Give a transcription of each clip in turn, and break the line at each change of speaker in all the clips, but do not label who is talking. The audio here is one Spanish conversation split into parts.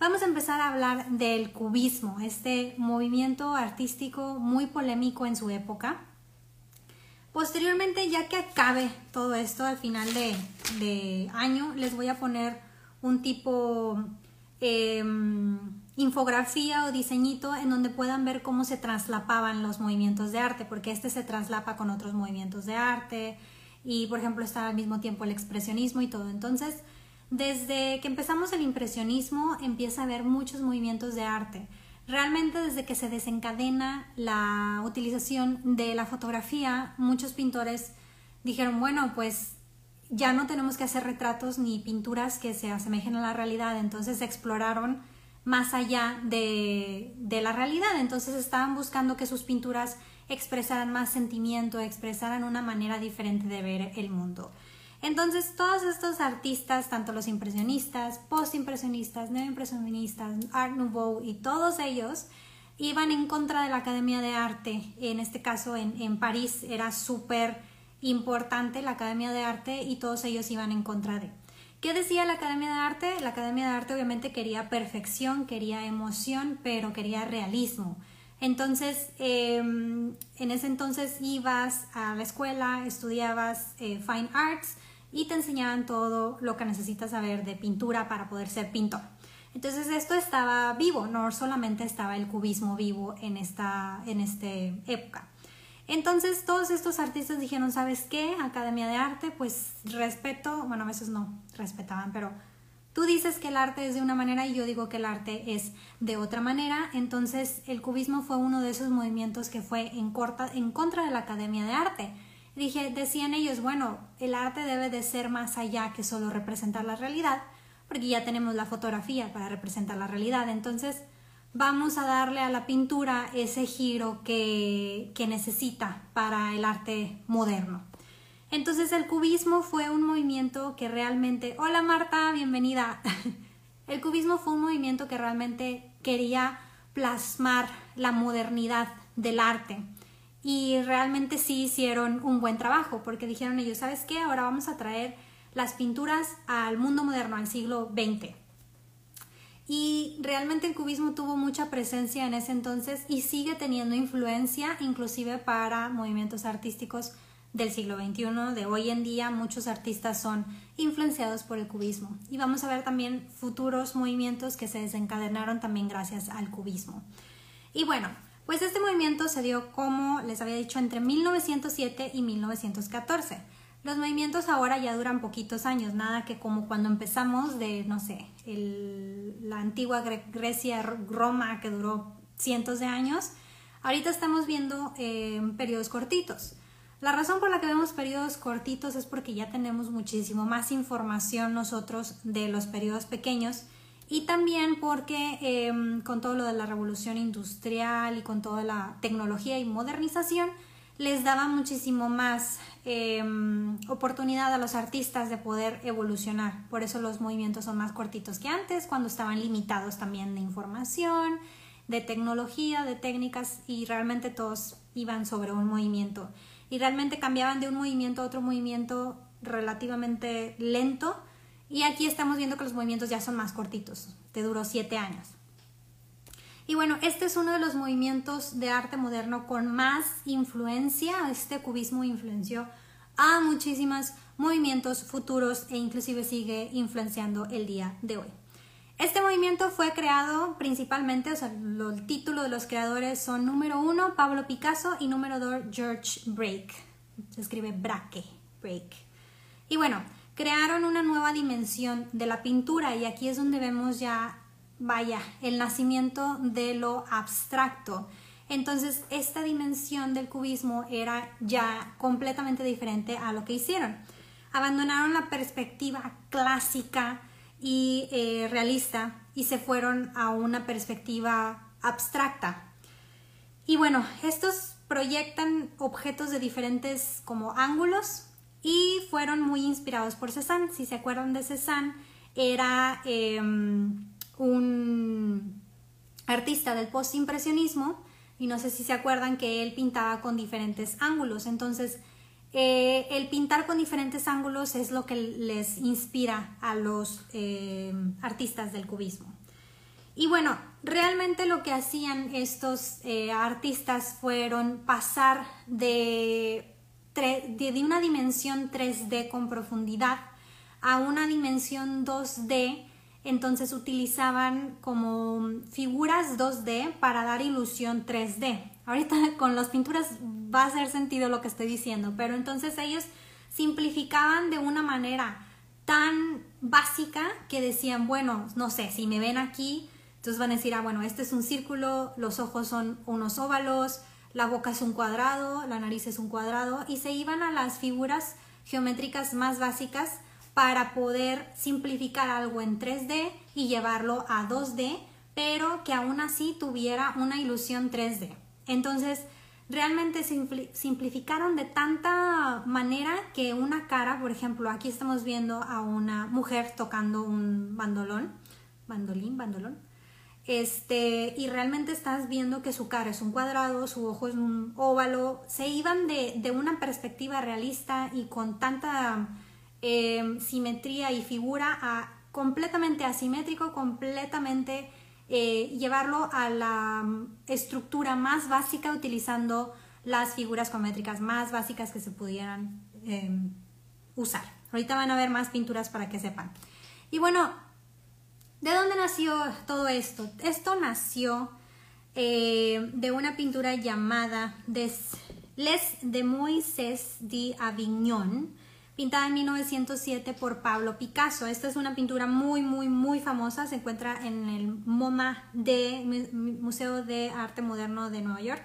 vamos a empezar a hablar del cubismo, este movimiento artístico muy polémico en su época. Posteriormente, ya que acabe todo esto al final de, año, les voy a poner un tipo em, infografía o diseñito en donde puedan ver cómo se traslapaban los movimientos de arte, porque este se traslapa con otros movimientos de arte y, por ejemplo, está al mismo tiempo el expresionismo y todo. Entonces, desde que empezamos el impresionismo empieza a haber muchos movimientos de arte. Realmente desde que se desencadena la utilización de la fotografía, muchos pintores dijeron, bueno, pues ya no tenemos que hacer retratos ni pinturas que se asemejen a la realidad, entonces exploraron más allá de, de la realidad, entonces estaban buscando que sus pinturas expresaran más sentimiento, expresaran una manera diferente de ver el mundo. Entonces, todos estos artistas, tanto los impresionistas, postimpresionistas, neoimpresionistas, Art Nouveau y todos ellos, iban en contra de la Academia de Arte. En este caso, en, París era súper importante la Academia de Arte y todos ellos iban en contra de. ¿Qué decía la Academia de Arte? La Academia de Arte obviamente quería perfección, quería emoción, pero quería realismo. Entonces, em, en ese entonces ibas a la escuela, estudiabas eh, Fine Arts, y te enseñaban todo lo que necesitas saber de pintura para poder ser pintor. Entonces esto estaba vivo, no solamente estaba el cubismo vivo en esta en este época. Entonces todos estos artistas dijeron, ¿sabes qué? Academia de Arte, pues respeto, bueno, a veces no respetaban, pero tú dices que el arte es de una manera y yo digo que el arte es de otra manera. Entonces el cubismo fue uno de esos movimientos que fue en, en contra de la Academia de Arte Dije, decían ellos, bueno, el arte debe de ser más allá que solo representar la realidad, porque ya tenemos la fotografía para representar la realidad. Entonces, vamos a darle a la pintura ese giro que, que necesita para el arte moderno. Entonces, el cubismo fue un movimiento que realmente... Hola Marta, bienvenida. El cubismo fue un movimiento que realmente quería plasmar la modernidad del arte y realmente sí hicieron un buen trabajo porque dijeron ellos, ¿sabes qué? Ahora vamos a traer las pinturas al mundo moderno, al siglo XX. Y realmente el cubismo tuvo mucha presencia en ese entonces y sigue teniendo influencia inclusive para movimientos artísticos del siglo XXI, de hoy en día muchos artistas son influenciados por el cubismo y vamos a ver también futuros movimientos que se desencadenaron también gracias al cubismo. Y bueno, pues este movimiento se dio, como les había dicho, entre 1907 y 1914. Los movimientos ahora ya duran poquitos años, nada que como cuando empezamos de, no sé, la antigua Grecia, Roma, que duró cientos de años. Ahorita estamos viendo eh, periodos cortitos. La razón por la que vemos periodos cortitos es porque ya tenemos muchísimo más información nosotros de los periodos pequeños y también porque em, con todo lo de la revolución industrial y con toda la tecnología y modernización, les daba muchísimo más em, oportunidad a los artistas de poder evolucionar. Por eso los movimientos son más cortitos que antes, cuando estaban limitados también de información, de tecnología, de técnicas y realmente todos iban sobre un movimiento. Y realmente cambiaban de un movimiento a otro movimiento relativamente lento y aquí estamos viendo que los movimientos ya son más cortitos, te duró siete años. Y bueno, este es uno de los movimientos de arte moderno con más influencia. Este cubismo influenció a muchísimos movimientos futuros e inclusive sigue influenciando el día de hoy. Este movimiento fue creado principalmente, o sea, el título de los creadores son número uno Pablo Picasso y número dos George Break. Se escribe Braque, Break. Y bueno, crearon una nueva dimensión de la pintura y aquí es donde vemos ya, vaya, el nacimiento de lo abstracto. Entonces, esta dimensión del cubismo era ya completamente diferente a lo que hicieron. Abandonaron la perspectiva clásica y eh, realista y se fueron a una perspectiva abstracta. Y bueno, estos proyectan objetos de diferentes como ángulos, y fueron muy inspirados por Cézanne. Si se acuerdan de Cézanne, era em, un artista del postimpresionismo y no sé si se acuerdan que él pintaba con diferentes ángulos. Entonces, eh, el pintar con diferentes ángulos es lo que les inspira a los em, artistas del cubismo. Y bueno, realmente lo que hacían estos eh, artistas fueron pasar de, de, una dimensión 3D con profundidad a una dimensión 2D. Entonces utilizaban como figuras 2D para dar ilusión 3D. Ahorita con las pinturas va a hacer sentido lo que estoy diciendo, pero entonces ellos simplificaban de una manera tan básica que decían, bueno, no sé, si me ven aquí, entonces van a decir, ah, bueno, este es un círculo, los ojos son unos óvalos, la boca es un cuadrado, la nariz es un cuadrado, y se iban a las figuras geométricas más básicas para poder simplificar algo en 3D y llevarlo a 2D, pero que aún así tuviera una ilusión 3D. Entonces, realmente simplificaron de tanta manera que una cara, por ejemplo, aquí estamos viendo a una mujer tocando un bandolón, bandolín, bandolón, este, y realmente estás viendo que su cara es un cuadrado, su ojo es un óvalo, se iban de, una perspectiva realista y con tanta em, simetría y figura a completamente asimétrico, completamente eh, llevarlo a la mm, estructura más básica utilizando las figuras geométricas más básicas que se pudieran em, usar. Ahorita van a ver más pinturas para que sepan. Y bueno, ¿de dónde nació todo esto? Esto nació eh, de una pintura llamada Les de Moisés de Avignon, pintada en 1907 por Pablo Picasso. Esta es una pintura muy, muy, muy famosa. Se encuentra en el MoMA, de, Museo de Arte Moderno de Nueva York.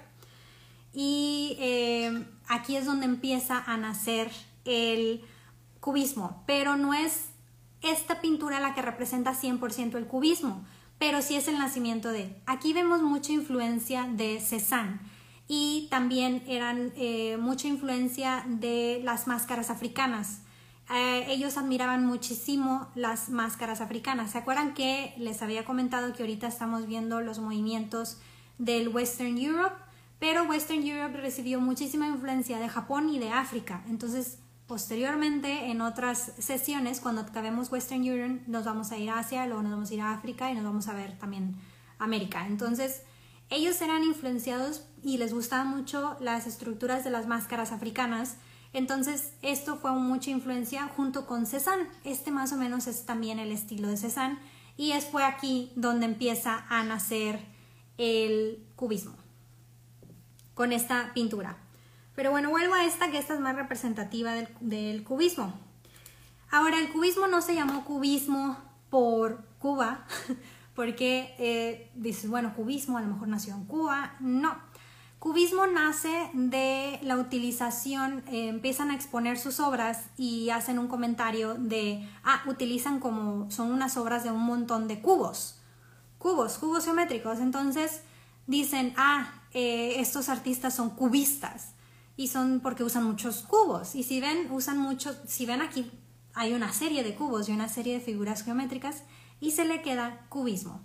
Y eh, aquí es donde empieza a nacer el cubismo, pero no es esta pintura la que representa 100% el cubismo, pero sí es el nacimiento de. Aquí vemos mucha influencia de Cézanne y también eran eh, mucha influencia de las máscaras africanas. Eh, ellos admiraban muchísimo las máscaras africanas. ¿Se acuerdan que les había comentado que ahorita estamos viendo los movimientos del Western Europe? Pero Western Europe recibió muchísima influencia de Japón y de África. Entonces, posteriormente, en otras sesiones, cuando acabemos Western Europe, nos vamos a ir a Asia, luego nos vamos a ir a África y nos vamos a ver también América. Entonces, ellos eran influenciados y les gustaban mucho las estructuras de las máscaras africanas. Entonces, esto fue mucha influencia junto con Cézanne. Este más o menos es también el estilo de Cézanne. Y es fue aquí donde empieza a nacer el cubismo, con esta pintura. Pero bueno, vuelvo a esta, que esta es más representativa del, del cubismo. Ahora, el cubismo no se llamó cubismo por Cuba, porque eh, dices, bueno, cubismo a lo mejor nació en Cuba. No, cubismo nace de la utilización, eh, empiezan a exponer sus obras y hacen un comentario de, ah, utilizan como, son unas obras de un montón de cubos, cubos, cubos geométricos. Entonces dicen, ah, eh, estos artistas son cubistas y son porque usan muchos cubos. Y si ven, usan muchos, si ven aquí, hay una serie de cubos y una serie de figuras geométricas y se le queda cubismo.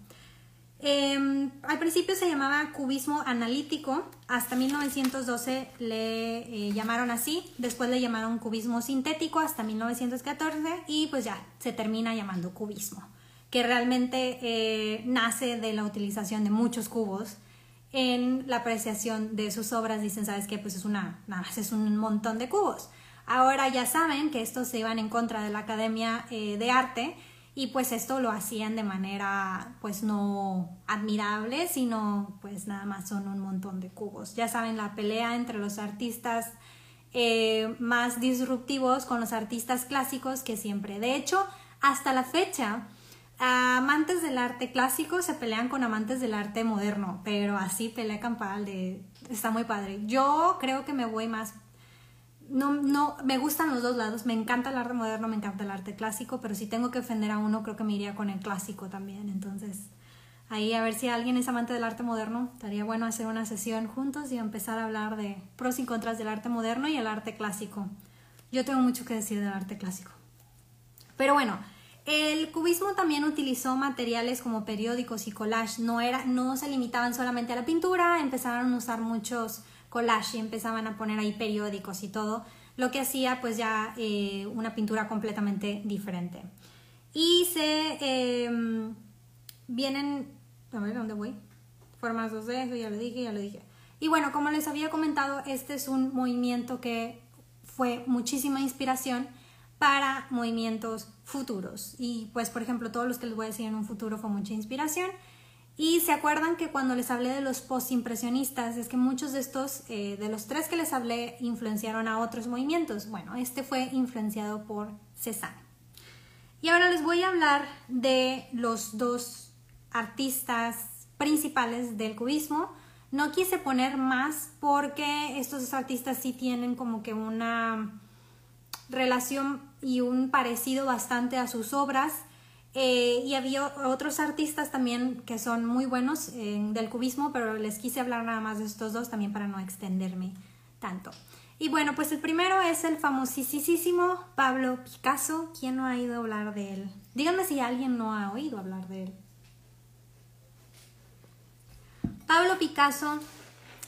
Em, al principio se llamaba cubismo analítico, hasta 1912 le eh, llamaron así, después le llamaron cubismo sintético hasta 1914 y pues ya se termina llamando cubismo, que realmente eh, nace de la utilización de muchos cubos en la apreciación de sus obras. Dicen, ¿sabes qué? Pues es una, nada más es un montón de cubos. Ahora ya saben que estos se iban en contra de la Academia eh, de Arte y pues esto lo hacían de manera pues no admirable, sino pues nada más son un montón de cubos. Ya saben la pelea entre los artistas eh, más disruptivos con los artistas clásicos que siempre. De hecho, hasta la fecha, amantes del arte clásico se pelean con amantes del arte moderno, pero así pelea campal de... Está muy padre. Yo creo que me voy más no, no, me gustan los dos lados, me encanta el arte moderno, me encanta el arte clásico, pero si tengo que ofender a uno, creo que me iría con el clásico también. Entonces, ahí a ver si alguien es amante del arte moderno, estaría bueno hacer una sesión juntos y empezar a hablar de pros y contras del arte moderno y el arte clásico. Yo tengo mucho que decir del arte clásico. Pero bueno, el cubismo también utilizó materiales como periódicos y collage, no, era, no se limitaban solamente a la pintura, empezaron a usar muchos collage y empezaban a poner ahí periódicos y todo, lo que hacía pues ya eh, una pintura completamente diferente. Y se em, vienen a ver, ¿dónde voy? Formas dos de eso, ya lo dije, ya lo dije. Y bueno, como les había comentado, este es un movimiento que fue muchísima inspiración para movimientos futuros. Y pues, por ejemplo, todos los que les voy a decir en un futuro fue mucha inspiración. Y se acuerdan que cuando les hablé de los postimpresionistas, es que muchos de estos, eh, de los tres que les hablé, influenciaron a otros movimientos. Bueno, este fue influenciado por Cézanne. Y ahora les voy a hablar de los dos artistas principales del cubismo. No quise poner más porque estos dos artistas sí tienen como que una relación y un parecido bastante a sus obras. Eh, y había otros artistas también que son muy buenos del cubismo, pero les quise hablar nada más de estos dos también para no extenderme tanto. Y bueno, pues el primero es el famosísimo Pablo Picasso. ¿Quién no ha oído hablar de él? Díganme si alguien no ha oído hablar de él. Pablo Picasso,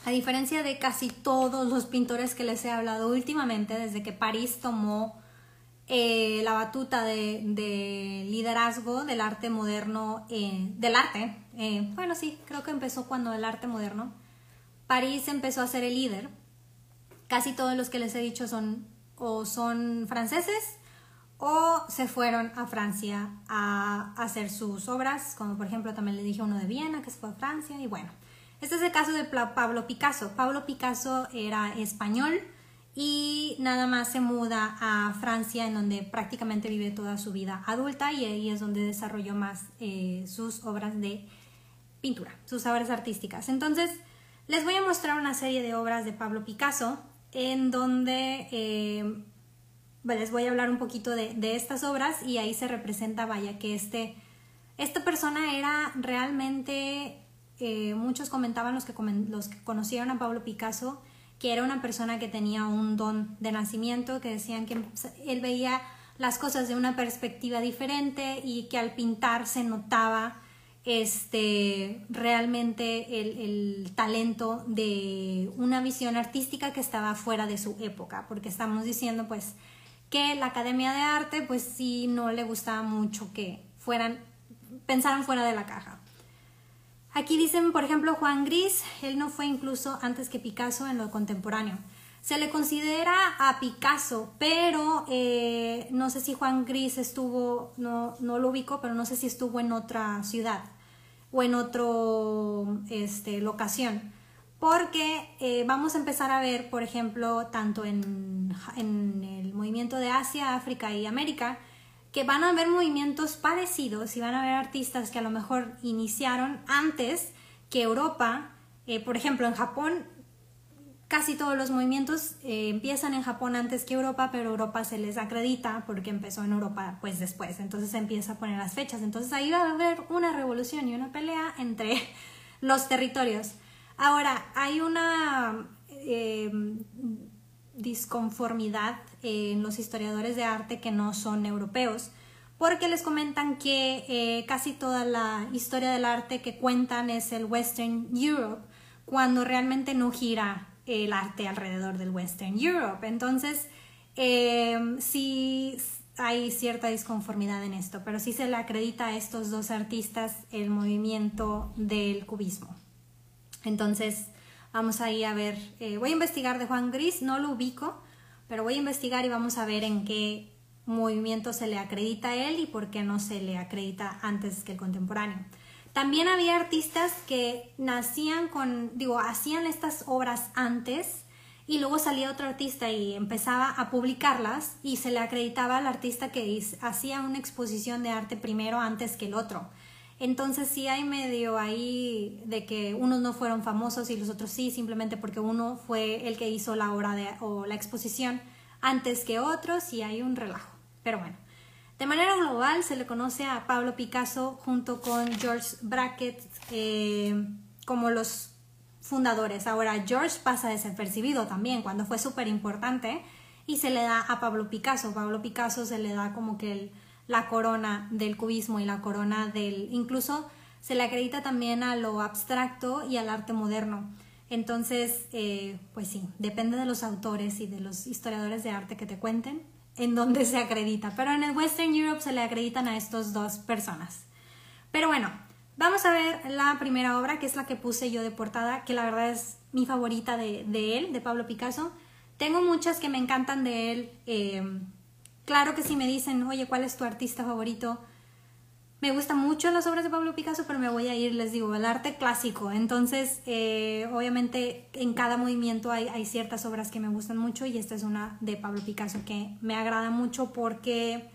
a diferencia de casi todos los pintores que les he hablado últimamente, desde que París tomó eh, la batuta de, liderazgo del arte moderno, eh, del arte, eh, bueno, sí, creo que empezó cuando el arte moderno, París empezó a ser el líder. Casi todos los que les he dicho son o son franceses o se fueron a Francia a hacer sus obras, como por ejemplo también le dije uno de Viena que se fue a Francia y bueno. Este es el caso de Pablo Picasso. Pablo Picasso era español, y nada más se muda a Francia en donde prácticamente vive toda su vida adulta y ahí es donde desarrolló más eh, sus obras de pintura, sus obras artísticas. Entonces les voy a mostrar una serie de obras de Pablo Picasso en donde eh, les voy a hablar un poquito de, estas obras y ahí se representa, vaya, que este, esta persona era realmente, eh, muchos comentaban los que, los que conocieron a Pablo Picasso, que era una persona que tenía un don de nacimiento, que decían que él veía las cosas de una perspectiva diferente y que al pintar se notaba este, realmente el, talento de una visión artística que estaba fuera de su época, porque estamos diciendo pues que la Academia de Arte pues sí no le gustaba mucho que fueran, pensaran fuera de la caja. Aquí dicen, por ejemplo, Juan Gris, él no fue incluso antes que Picasso en lo contemporáneo. Se le considera a Picasso, pero eh, no sé si Juan Gris estuvo, no, no lo ubico, pero no sé si estuvo en otra ciudad o en otra este, locación. Porque eh, vamos a empezar a ver, por ejemplo, tanto en, en el movimiento de Asia, África y América, que van a haber movimientos parecidos y van a haber artistas que a lo mejor iniciaron antes que Europa. Eh, por ejemplo, en Japón casi todos los movimientos eh, empiezan en Japón antes que Europa, pero Europa se les acredita porque empezó en Europa pues después, entonces se empieza a poner las fechas. Entonces ahí va a haber una revolución y una pelea entre los territorios. Ahora, hay una eh, disconformidad en los historiadores de arte que no son europeos, porque les comentan que eh, casi toda la historia del arte que cuentan es el Western Europe, cuando realmente no gira el arte alrededor del Western Europe. Entonces, eh, sí hay cierta disconformidad en esto, pero sí se le acredita a estos dos artistas el movimiento del cubismo. Entonces, Vamos ahí a ver, eh, voy a investigar de Juan Gris, no lo ubico, pero voy a investigar y vamos a ver en qué movimiento se le acredita a él y por qué no se le acredita antes que el contemporáneo. También había artistas que nacían con, digo, hacían estas obras antes y luego salía otro artista y empezaba a publicarlas y se le acreditaba al artista que hacía una exposición de arte primero antes que el otro. Entonces sí hay medio ahí de que unos no fueron famosos y los otros sí, simplemente porque uno fue el que hizo la obra de, o la exposición antes que otros y hay un relajo. Pero bueno, de manera global se le conoce a Pablo Picasso junto con George Brackett eh, como los fundadores. Ahora George pasa desapercibido también cuando fue súper importante y se le da a Pablo Picasso. Pablo Picasso se le da como que el la corona del cubismo y la corona del... incluso se le acredita también a lo abstracto y al arte moderno. Entonces, eh, pues sí, depende de los autores y de los historiadores de arte que te cuenten en dónde se acredita. Pero en el Western Europe se le acreditan a estos dos personas. Pero bueno, Vamos a ver la primera obra, que es la que puse yo de portada, que la verdad es mi favorita de, de él, de Pablo Picasso. Tengo muchas que me encantan de él. Eh, claro que si me dicen, oye, ¿cuál es tu artista favorito? Me gustan mucho las obras de Pablo Picasso, pero me voy a ir, les digo, al arte clásico. Entonces, eh, obviamente, en cada movimiento hay, ciertas obras que me gustan mucho y esta es una de Pablo Picasso que me agrada mucho porque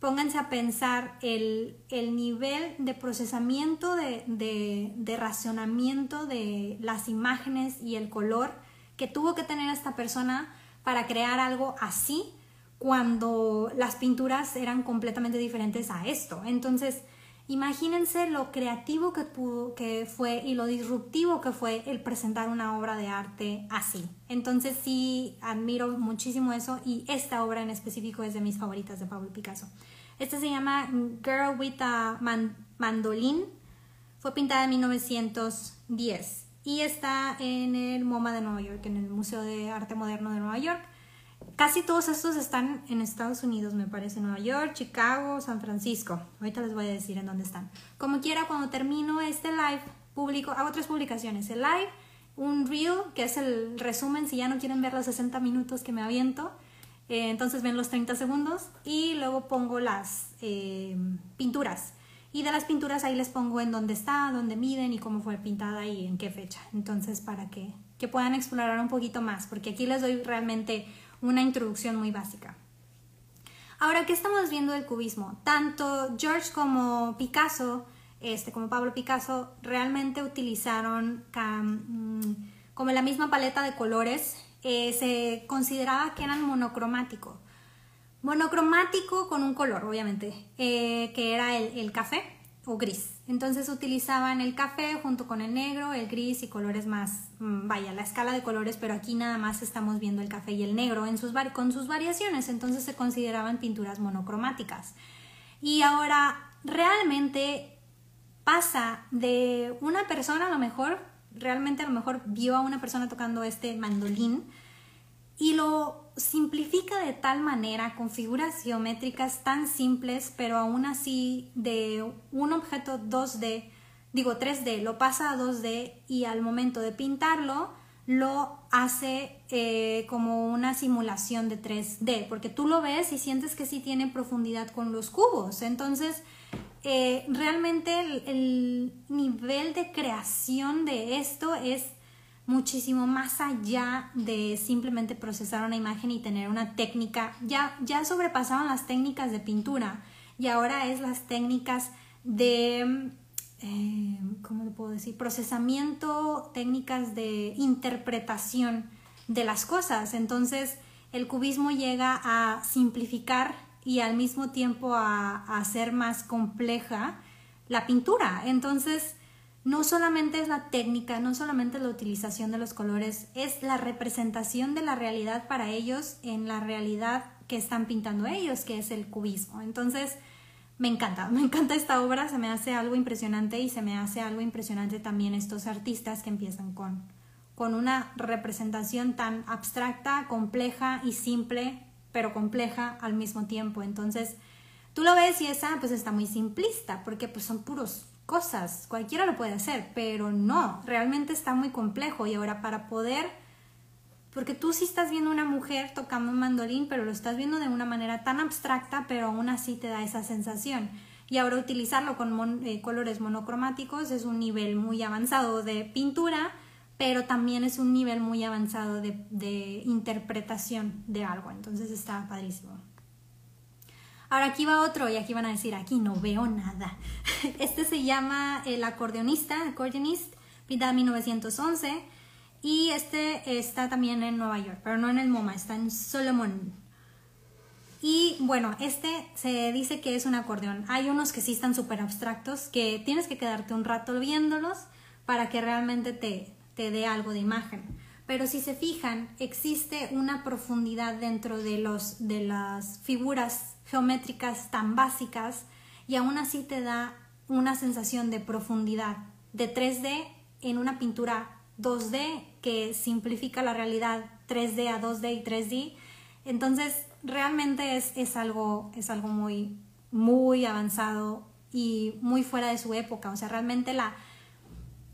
pónganse a pensar el, el nivel de procesamiento, de, de, de racionamiento de las imágenes y el color que tuvo que tener esta persona para crear algo así cuando las pinturas eran completamente diferentes a esto. Entonces, imagínense lo creativo que, pudo, que fue y lo disruptivo que fue el presentar una obra de arte así. Entonces, sí, admiro muchísimo eso y esta obra en específico es de mis favoritas de Pablo Picasso. Esta se llama Girl with a Mandolin. Fue pintada en 1910 y está en el MoMA de Nueva York, en el Museo de Arte Moderno de Nueva York. Casi todos estos están en Estados Unidos, me parece, Nueva York, Chicago, San Francisco. Ahorita les voy a decir en dónde están. Como quiera, cuando termino este live, publico, hago tres publicaciones. El live, un reel, que es el resumen, si ya no quieren ver los 60 minutos que me aviento, eh, entonces ven los 30 segundos, y luego pongo las eh, pinturas. Y de las pinturas ahí les pongo en dónde está, dónde miden y cómo fue pintada y en qué fecha. Entonces, para que, que puedan explorar un poquito más, porque aquí les doy realmente una introducción muy básica. Ahora, ¿qué estamos viendo del cubismo? Tanto George como Picasso, este, como Pablo Picasso, realmente utilizaron mm, como la misma paleta de colores. Eh, se consideraba que eran monocromático. Monocromático con un color, obviamente, eh, que era el café o gris. Entonces utilizaban el café junto con el negro, el gris y colores más, mm, vaya, la escala de colores, pero aquí nada más estamos viendo el café y el negro en sus, con sus variaciones, entonces se consideraban pinturas monocromáticas. Y ahora realmente pasa de una persona a lo mejor, realmente a lo mejor vio a una persona tocando este mandolín y lo simplifica de tal manera con figuras geométricas tan simples, pero aún así de un objeto 2D, digo 3D, lo pasa a 2D y al momento de pintarlo lo hace eh, como una simulación de 3D, porque tú lo ves y sientes que sí tiene profundidad con los cubos. Entonces, eh, realmente el nivel de creación de esto es muchísimo más allá de simplemente procesar una imagen y tener una técnica. Ya, ya sobrepasaban las técnicas de pintura y ahora es las técnicas de, eh, ¿cómo le puedo decir? Procesamiento, técnicas de interpretación de las cosas. Entonces, el cubismo llega a simplificar y al mismo tiempo a, a hacer más compleja la pintura. Entonces, no solamente es la técnica, no solamente la utilización de los colores, es la representación de la realidad para ellos en la realidad que están pintando ellos, que es el cubismo. Entonces, me encanta, me encanta esta obra, se me hace algo impresionante y se me hace algo impresionante también estos artistas que empiezan con, con una representación tan abstracta, compleja y simple, pero compleja al mismo tiempo. Entonces, tú lo ves y esa pues está muy simplista, porque pues son puros cosas, cualquiera lo puede hacer, pero no, realmente está muy complejo y ahora para poder, porque tú sí estás viendo una mujer tocando un mandolín, pero lo estás viendo de una manera tan abstracta, pero aún así te da esa sensación. Y ahora utilizarlo con eh, colores monocromáticos es un nivel muy avanzado de pintura, pero también es un nivel muy avanzado de, de interpretación de algo, entonces está padrísimo. Ahora aquí va otro y aquí van a decir, aquí no veo nada. Este se llama El acordeonista, Accordionist, pintado en 1911. Y este está también en Nueva York, pero no en el MoMA, está en Solomon. Y bueno, este se dice que es un acordeón. Hay unos que sí están súper abstractos, que tienes que quedarte un rato viéndolos para que realmente te, te dé algo de imagen. Pero si se fijan, existe una profundidad dentro de, los, de las figuras geométricas tan básicas y aún así te da una sensación de profundidad de 3D en una pintura 2D que simplifica la realidad 3D a 2D y 3D. Entonces, realmente es, es, algo, es algo muy, muy avanzado y muy fuera de su época. O sea, realmente la,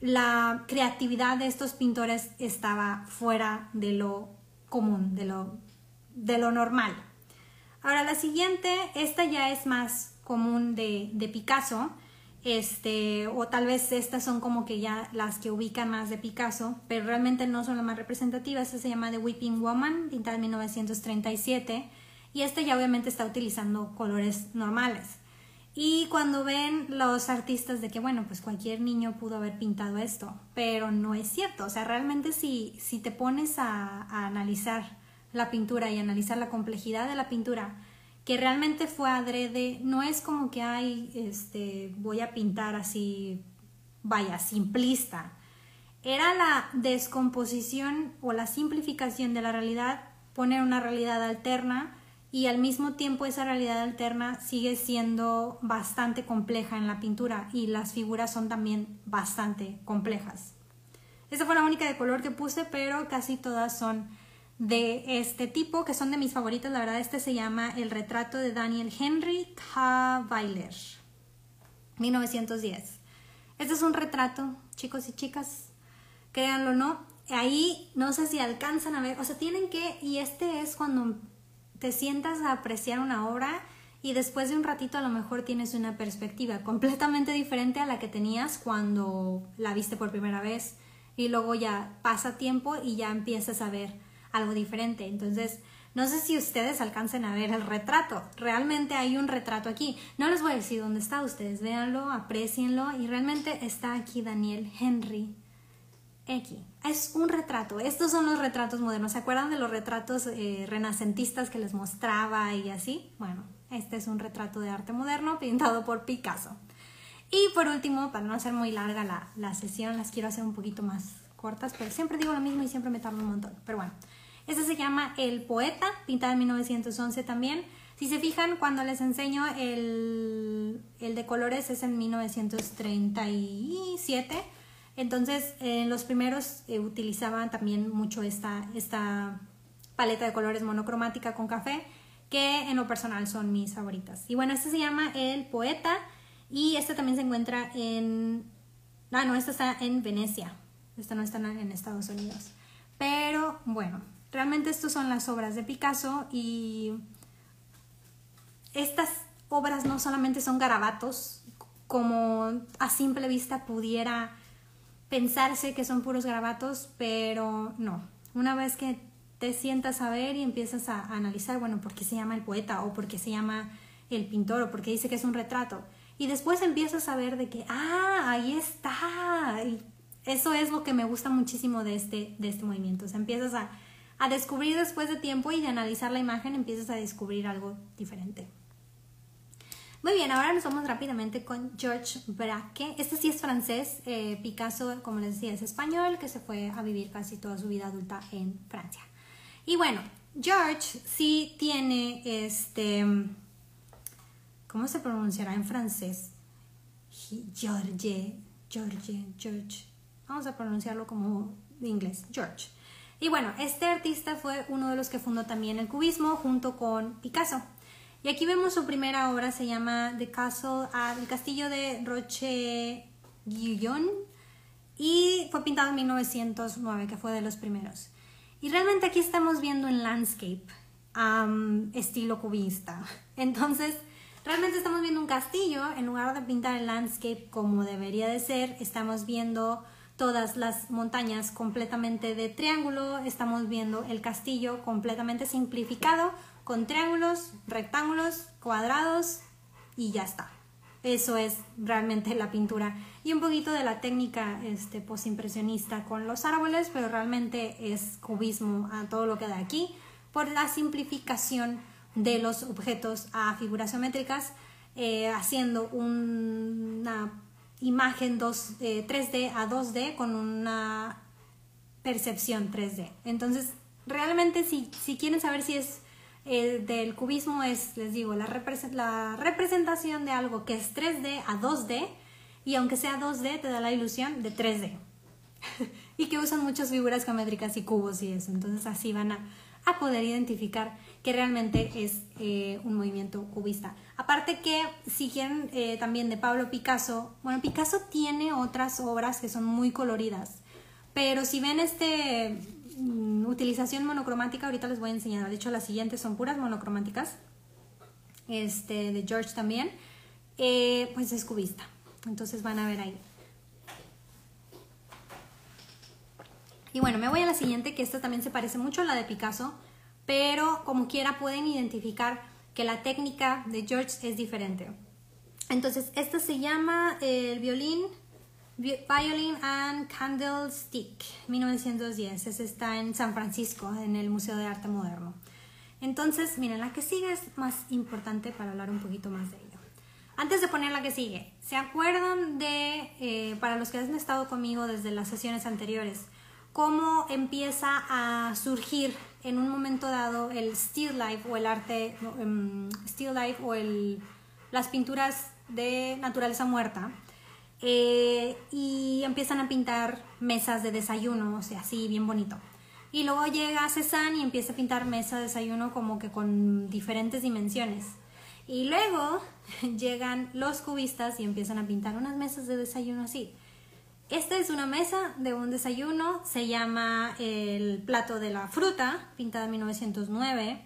la creatividad de estos pintores estaba fuera de lo común, de lo, normal. Ahora la siguiente, esta ya es más común de, de Picasso, este, o tal vez estas son como que ya las que ubican más de Picasso, pero realmente no son las más representativas. Esta se llama The Weeping Woman, pintada en 1937, y esta ya obviamente está utilizando colores normales. Y cuando ven los artistas de que, bueno, pues cualquier niño pudo haber pintado esto, pero no es cierto. O sea, realmente si, si te pones a, a analizar la pintura y analizar la complejidad de la pintura, que realmente fue adrede, no es como que hay, este, voy a pintar así, vaya, simplista. Era la descomposición o la simplificación de la realidad, poner una realidad alterna y al mismo tiempo esa realidad alterna sigue siendo bastante compleja en la pintura y las figuras son también bastante complejas. Esa fue la única de color que puse, pero casi todas son de este tipo, que son de mis favoritos. La verdad, este se llama El retrato de Daniel Henry Kaweiler, 1910. Este es un retrato, chicos y chicas, créanlo no. Ahí no sé si alcanzan a ver, o sea, tienen que, y este es cuando te sientas a apreciar una obra y después de un ratito a lo mejor tienes una perspectiva completamente diferente a la que tenías cuando la viste por primera vez y luego ya pasa tiempo y ya empiezas a ver algo diferente. Entonces, no sé si ustedes alcancen a ver el retrato. Realmente hay un retrato aquí. No les voy a decir dónde está, ustedes véanlo, aprecienlo y realmente está aquí Daniel Henry. Aquí. Es un retrato. Estos son los retratos modernos. ¿Se acuerdan de los retratos eh, renacentistas que les mostraba y así? Bueno, este es un retrato de arte moderno pintado por Picasso. Y por último, para no hacer muy larga la, la sesión, las quiero hacer un poquito más cortas, pero siempre digo lo mismo y siempre me un montón. Pero bueno, este se llama El Poeta, pintado en 1911 también. Si se fijan, cuando les enseño el, el de colores es en 1937. Entonces, en los primeros eh, utilizaban también mucho esta, esta paleta de colores monocromática con café, que en lo personal son mis favoritas. Y bueno, este se llama El Poeta y este también se encuentra en... Ah, no, este está en Venecia. Este no está en Estados Unidos. Pero bueno, Realmente estas son las obras de Picasso y estas obras no solamente son garabatos, como a simple vista pudiera pensarse que son puros garabatos, pero no. Una vez que te sientas a ver y empiezas a, analizar, bueno, ¿por qué se llama el poeta? o por qué se llama el pintor? o por qué dice que es un retrato. Y después empiezas a ver de que, ah, ahí está. Y eso es lo que me gusta muchísimo de este, de este movimiento. O sea, empiezas a, a descubrir después de tiempo y de analizar la imagen empiezas a descubrir algo diferente. Muy bien, ahora nos vamos rápidamente con George Braque. Este sí es francés, eh, Picasso, como les decía, es español, que se fue a vivir casi toda su vida adulta en Francia. Y bueno, George sí tiene este... ¿Cómo se pronunciará en francés? George, George, George. Vamos a pronunciarlo como en inglés, George. Y bueno, este artista fue uno de los que fundó también el cubismo junto con Picasso. Y aquí vemos su primera obra, se llama The Castle, ah, el castillo de Roche Guillon y fue pintado en 1909, que fue de los primeros. Y realmente aquí estamos viendo un landscape, estilo cubista. Entonces, realmente estamos viendo un castillo, en lugar de pintar el landscape como debería de ser, estamos viendo todas las montañas completamente de triángulo, estamos viendo el castillo completamente simplificado con triángulos, rectángulos, cuadrados y ya está. Eso es realmente la pintura. Y un poquito de la técnica este, postimpresionista con los árboles, pero realmente es cubismo a todo lo que da aquí por la simplificación de los objetos a figuras geométricas, eh, haciendo una imagen 2, 3D eh, a 2D con una percepción 3D. Entonces, realmente si, si quieren saber si es eh, del cubismo es, les digo, la, la representación de algo que es 3D a 2D y aunque sea 2D te da la ilusión de 3D. y que usan muchas figuras geométricas y cubos y eso. Entonces así van a, a poder identificar que realmente es eh, un movimiento cubista. Aparte que si quieren eh, también de Pablo Picasso, bueno, Picasso tiene otras obras que son muy coloridas, pero si ven este mm, utilización monocromática, ahorita les voy a enseñar, de hecho las siguientes son puras monocromáticas, este de George también, eh, pues es cubista, entonces van a ver ahí. Y bueno, me voy a la siguiente, que esta también se parece mucho a la de Picasso, pero como quiera pueden identificar que la técnica de George es diferente. Entonces, esta se llama el violín, Violin and Candlestick, 1910. Ese está en San Francisco, en el Museo de Arte Moderno. Entonces, miren, la que sigue es más importante para hablar un poquito más de ello. Antes de poner la que sigue, ¿se acuerdan de, eh, para los que han estado conmigo desde las sesiones anteriores, cómo empieza a surgir en un momento dado el still life o el arte um, still life o el, las pinturas de naturaleza muerta eh, y empiezan a pintar mesas de desayuno, o sea, así bien bonito. Y luego llega Cézanne y empieza a pintar mesas de desayuno como que con diferentes dimensiones. Y luego llegan los cubistas y empiezan a pintar unas mesas de desayuno así. Esta es una mesa de un desayuno, se llama el plato de la fruta, pintada en 1909,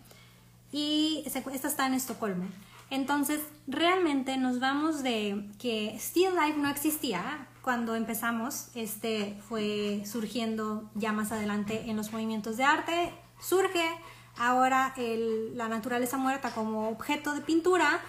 y esta está en Estocolmo. Entonces, realmente nos vamos de que Still Life no existía cuando empezamos, este fue surgiendo ya más adelante en los movimientos de arte, surge ahora la naturaleza muerta como objeto de pintura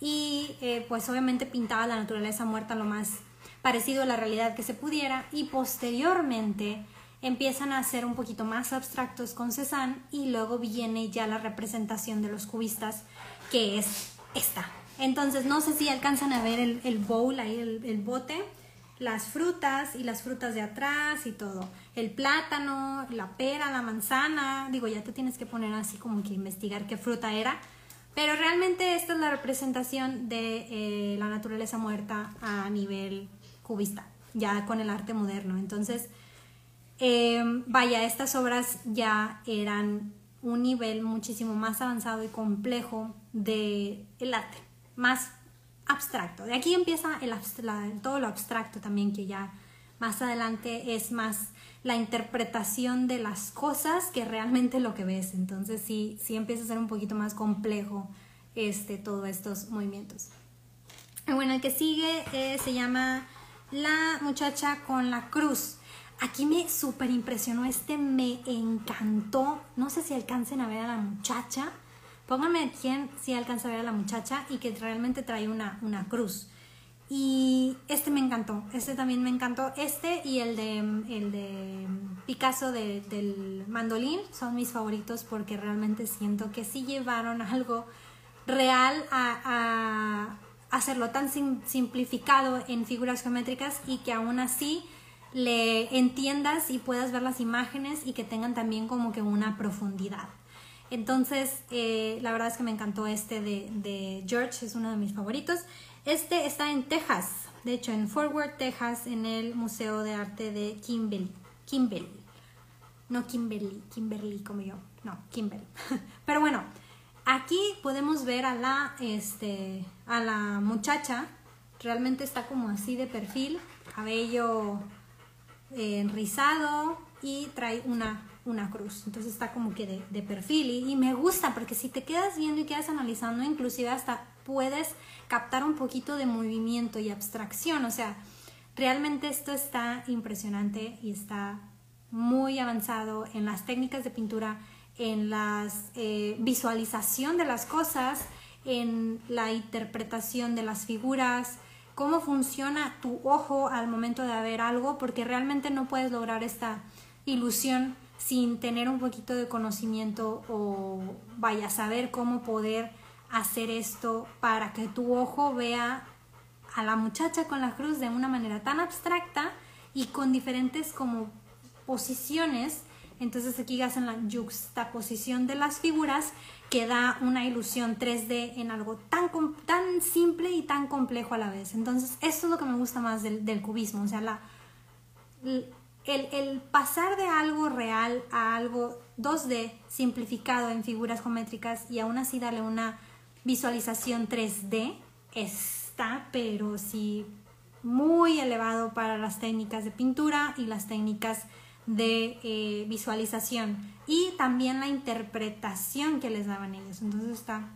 y eh, pues obviamente pintaba la naturaleza muerta lo más parecido a la realidad que se pudiera y posteriormente empiezan a ser un poquito más abstractos con Cézanne y luego viene ya la representación de los cubistas que es esta. Entonces no sé si alcanzan a ver el, bowl ahí, el, bote, las frutas y las frutas de atrás y todo. El plátano, la pera, la manzana. Digo, ya te tienes que poner así como que investigar qué fruta era. Pero realmente esta es la representación de eh, la naturaleza muerta a nivel cubista, ya con el arte moderno. Entonces, em, vaya, estas obras ya eran un nivel muchísimo más avanzado y complejo de el arte, más abstracto. De aquí empieza el, todo lo abstracto también, que ya más adelante es más la interpretación de las cosas que realmente lo que ves. Entonces sí, sí empieza a ser un poquito más complejo este, todos estos movimientos. Bueno, el que sigue eh, se llama la muchacha con la cruz. Aquí me súper impresionó, este me encantó. No sé si alcancen a ver a la muchacha. Pónganme quién si alcanza a ver a la muchacha y que realmente trae una, una cruz. Y este me encantó, este también me encantó. Este y el de, el de Picasso del mandolín son mis favoritos porque realmente siento que sí llevaron algo real a, hacerlo tan simplificado en figuras geométricas y que aún así le entiendas y puedas ver las imágenes y que tengan también como que una profundidad. Entonces, eh, la verdad es que me encantó este de, George, es uno de mis favoritos. Este está en Texas, de hecho en Fort Worth, Texas, en el Museo de Arte de Kimberly. Kimberly. No Kimberly, Kimberly como yo, no, Kimberly. Pero bueno, Aquí podemos ver a la, este, a la muchacha, realmente está como así de perfil, cabello eh, enrizado y trae una, una cruz. Entonces está como que de, de perfil y, y, me gusta porque si te quedas viendo y quedas analizando, inclusive hasta puedes captar un poquito de movimiento y abstracción. O sea, realmente esto está impresionante y está muy avanzado en las técnicas de pintura en la eh, visualización de las cosas, en la interpretación de las figuras, cómo funciona tu ojo al momento de ver algo, porque realmente no puedes lograr esta ilusión sin tener un poquito de conocimiento o vaya a saber cómo poder hacer esto para que tu ojo vea a la muchacha con la cruz de una manera tan abstracta y con diferentes como posiciones entonces aquí hacen la juxtaposición de las figuras que da una ilusión 3D en algo tan, tan simple y tan complejo a la vez. Entonces esto es lo que me gusta más del, cubismo, o sea, la, el, el, pasar de algo real a algo 2D simplificado en figuras geométricas y aún así darle una visualización 3D está, pero sí muy elevado para las técnicas de pintura y las técnicas de eh, visualización y también la interpretación que les daban ellos. Entonces está,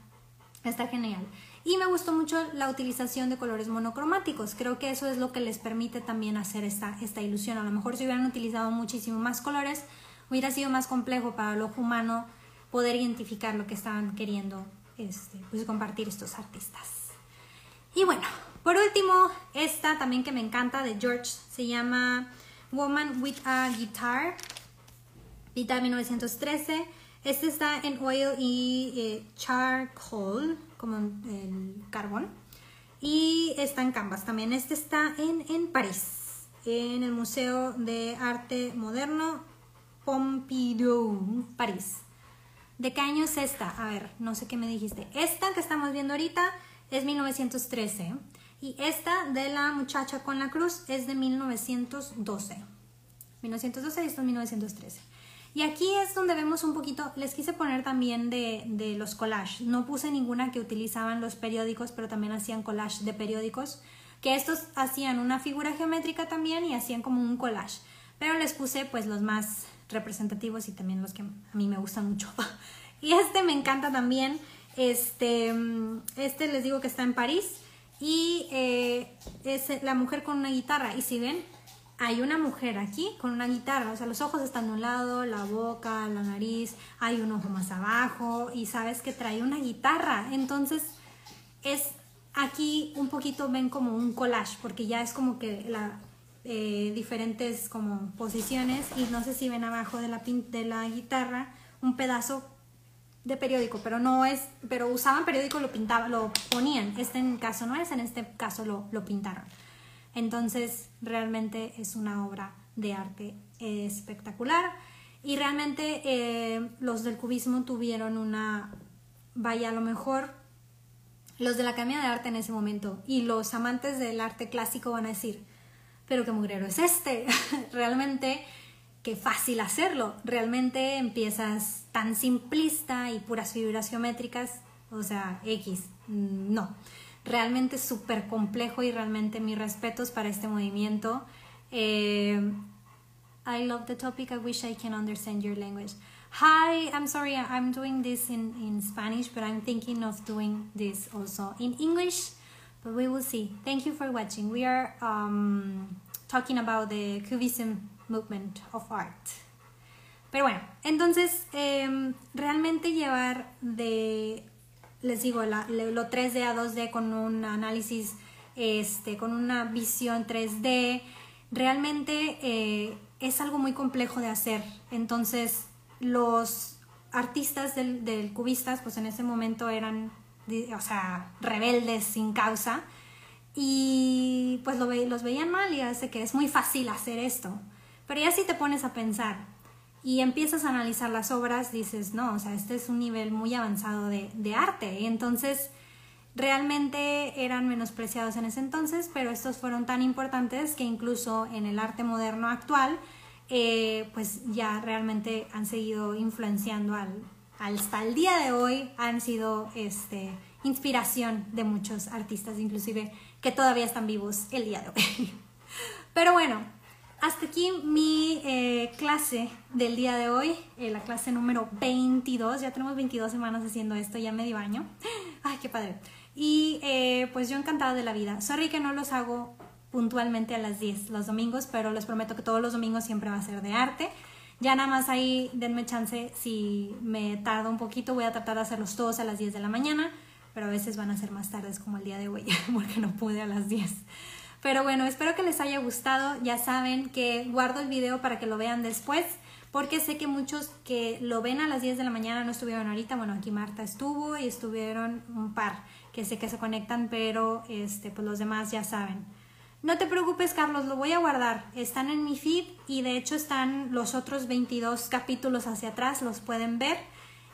está genial. Y me gustó mucho la utilización de colores monocromáticos. Creo que eso es lo que les permite también hacer esta, esta ilusión. A lo mejor si hubieran utilizado muchísimo más colores, hubiera sido más complejo para el ojo humano poder identificar lo que estaban queriendo este, pues, compartir estos artistas. Y bueno, por último, esta también que me encanta de George se llama Woman with a Guitar, Vita 1913. Este está en oil y eh, charcoal, como el carbón. Y está en canvas también. Este está en, en París, en el Museo de Arte Moderno Pompidou, París. ¿De qué año es esta? A ver, no sé qué me dijiste. Esta que estamos viendo ahorita es 1913 y esta de la muchacha con la cruz es de 1912. 1912 y esto es 1913. Y aquí es donde vemos un poquito, les quise poner también de, los collages. No puse ninguna que utilizaban los periódicos, pero también hacían collage de periódicos, que estos hacían una figura geométrica también y hacían como un collage. Pero les puse pues los más representativos y también los que a mí me gustan mucho. y este me encanta también. Este, este les digo que está en París y eh, es la mujer con una guitarra. Y si ven, hay una mujer aquí con una guitarra. O sea, los ojos están de un lado, la boca, la nariz, hay un ojo más abajo y sabes que trae una guitarra. Entonces, es aquí un poquito ven como un collage porque ya es como que la eh, diferentes como posiciones y no sé si ven abajo de la, de la guitarra un pedazo de periódico, pero no es, pero usaban periódico, lo pintaban, lo ponían. Este en caso no es, en este caso lo, lo pintaron. Entonces, realmente es una obra de arte espectacular. Y realmente eh, los del cubismo tuvieron una, vaya, a lo mejor los de la Academia de Arte en ese momento y los amantes del arte clásico van a decir, pero qué mugrero es este. Realmente, qué fácil hacerlo. Realmente empiezas tan simplista y puras figuras geométricas, o sea, X, mm, no. Realmente súper complejo y realmente mis respetos para este movimiento. Eh, I love the topic. I wish I can understand your language. Hi, I'm sorry, I'm doing this in, in Spanish, but I'm thinking of doing this also in English. but we will see. Thank you for watching. We are um, talking about the Cubism movement of art. Pero bueno, entonces em, realmente llevar de, les digo, la, lo 3D a 2D con un análisis, este, con una visión 3D, realmente eh, es algo muy complejo de hacer. Entonces los artistas del, del cubistas, pues en ese momento eran o sea, rebeldes sin causa. Y pues lo los veían mal y hace que es muy fácil hacer esto. Pero ya si te pones a pensar y empiezas a analizar las obras, dices, no, o sea, este es un nivel muy avanzado de, de arte. Y entonces realmente eran menospreciados en ese entonces, pero estos fueron tan importantes que incluso en el arte moderno actual, eh, pues ya realmente han seguido influenciando al, hasta el día de hoy han sido este, inspiración de muchos artistas, inclusive que todavía están vivos el día de hoy. Pero bueno, hasta aquí mi eh, clase del día de hoy, eh, la clase número 22. Ya tenemos 22 semanas haciendo esto, ya medio año. Ay, qué padre. Y eh, pues yo encantada de la vida. Sorry que no los hago puntualmente a las 10 los domingos, pero les prometo que todos los domingos siempre va a ser de arte. Ya nada más ahí denme chance, si me tarda un poquito, voy a tratar de hacerlos todos a las 10 de la mañana, pero a veces van a ser más tardes como el día de hoy, porque no pude a las 10. Pero bueno, espero que les haya gustado. Ya saben que guardo el video para que lo vean después, porque sé que muchos que lo ven a las 10 de la mañana no estuvieron ahorita. Bueno, aquí Marta estuvo y estuvieron un par que sé que se conectan, pero este, pues los demás ya saben. No te preocupes, Carlos, lo voy a guardar. Están en mi feed y de hecho están los otros 22 capítulos hacia atrás, los pueden ver.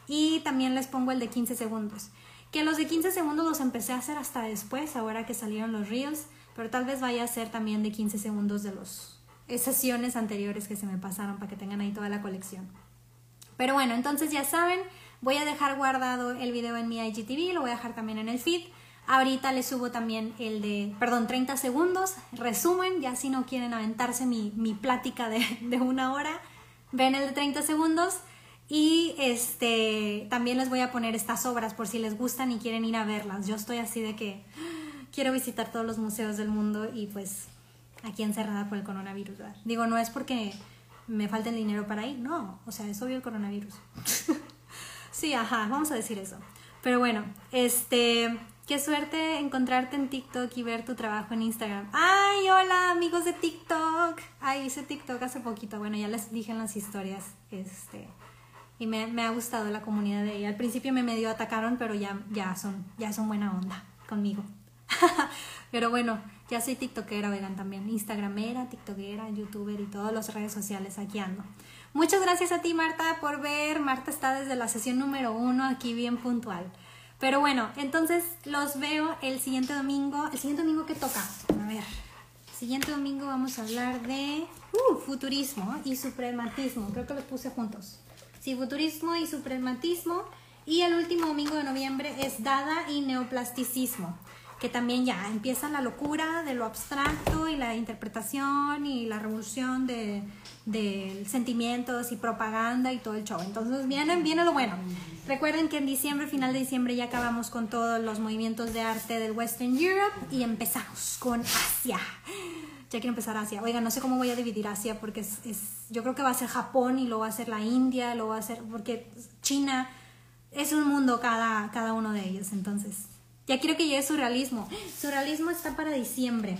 Y también les pongo el de 15 segundos. Que los de 15 segundos los empecé a hacer hasta después, ahora que salieron los reels, pero tal vez vaya a ser también de 15 segundos de los sesiones anteriores que se me pasaron para que tengan ahí toda la colección. Pero bueno, entonces ya saben, voy a dejar guardado el video en mi IGTV, lo voy a dejar también en el feed. Ahorita les subo también el de, perdón, 30 segundos, resumen, ya si no quieren aventarse mi, mi plática de, de una hora, ven el de 30 segundos. Y este también les voy a poner estas obras por si les gustan y quieren ir a verlas. Yo estoy así de que quiero visitar todos los museos del mundo y pues aquí encerrada por el coronavirus. Digo, no es porque me falte el dinero para ir, no, o sea, es obvio el coronavirus. sí, ajá, vamos a decir eso. Pero bueno, este, qué suerte encontrarte en TikTok y ver tu trabajo en Instagram. Ay, hola amigos de TikTok. Ay, hice TikTok hace poquito. Bueno, ya les dije en las historias, este, y me, me, ha gustado la comunidad de ella. Al principio me medio atacaron, pero ya, ya, son, ya son buena onda conmigo. pero bueno, ya soy tiktokera, vegan también, instagramera, tiktokera, youtuber y todas las redes sociales aquí ando. Muchas gracias a ti Marta por ver, Marta está desde la sesión número uno aquí bien puntual. Pero bueno, entonces los veo el siguiente domingo. ¿El siguiente domingo qué toca? A ver, el siguiente domingo vamos a hablar de uh, futurismo y suprematismo. Creo que los puse juntos. Sí, futurismo y suprematismo. Y el último domingo de noviembre es Dada y neoplasticismo, que también ya empieza la locura de lo abstracto y la interpretación y la revolución de, sentimientos y propaganda y todo el show. Entonces viene, viene lo bueno. Recuerden que en diciembre, final de diciembre, ya acabamos con todos los movimientos de arte del Western Europe y empezamos con Asia ya quiero empezar Asia. Oiga, no sé cómo voy a dividir Asia porque es, yo creo que va a ser Japón y luego va a ser la India, luego va a ser, porque China es un mundo cada, cada uno de ellos. Entonces, ya quiero que llegue surrealismo. Surrealismo está para diciembre.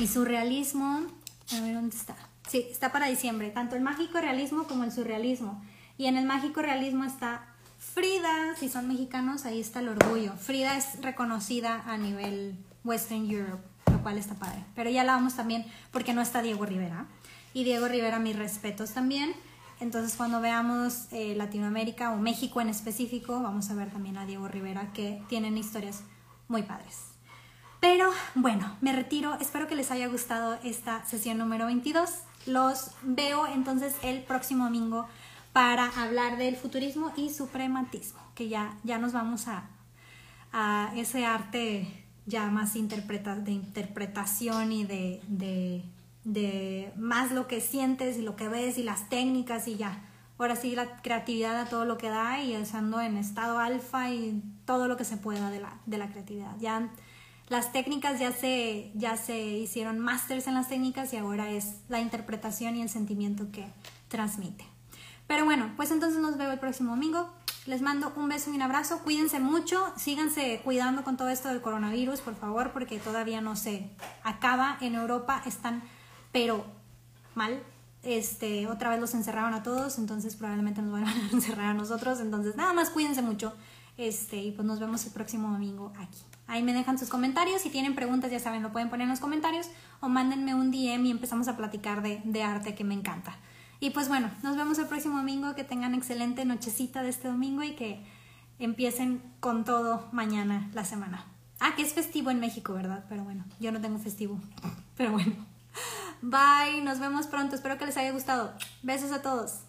Y surrealismo, a ver dónde está. Sí, está para diciembre, tanto el mágico realismo como el surrealismo. Y en el mágico realismo está Frida, si son mexicanos, ahí está el orgullo. Frida es reconocida a nivel Western Europe cual está padre. Pero ya la vamos también porque no está Diego Rivera. Y Diego Rivera, mis respetos también. Entonces, cuando veamos eh, Latinoamérica o México en específico, vamos a ver también a Diego Rivera, que tienen historias muy padres. Pero bueno, me retiro. Espero que les haya gustado esta sesión número 22. Los veo entonces el próximo domingo para hablar del futurismo y suprematismo, que ya, ya nos vamos a, a ese arte ya más interpreta, de interpretación y de, de, de, más lo que sientes y lo que ves y las técnicas y ya. Ahora sí la creatividad a todo lo que da y estando en estado alfa y todo lo que se pueda de la, de la creatividad. Ya las técnicas ya se, ya se hicieron másters en las técnicas y ahora es la interpretación y el sentimiento que transmite. Pero bueno, pues entonces nos veo el próximo domingo. Les mando un beso y un abrazo. Cuídense mucho. Síganse cuidando con todo esto del coronavirus, por favor, porque todavía no se acaba. En Europa están, pero mal. Este, otra vez los encerraron a todos, entonces probablemente nos van a encerrar a nosotros. Entonces, nada más cuídense mucho. Este, y pues nos vemos el próximo domingo aquí. Ahí me dejan sus comentarios. Si tienen preguntas, ya saben, lo pueden poner en los comentarios o mándenme un DM y empezamos a platicar de, de arte que me encanta. Y pues bueno, nos vemos el próximo domingo, que tengan excelente nochecita de este domingo y que empiecen con todo mañana la semana. Ah, que es festivo en México, ¿verdad? Pero bueno, yo no tengo festivo. Pero bueno. Bye, nos vemos pronto. Espero que les haya gustado. Besos a todos.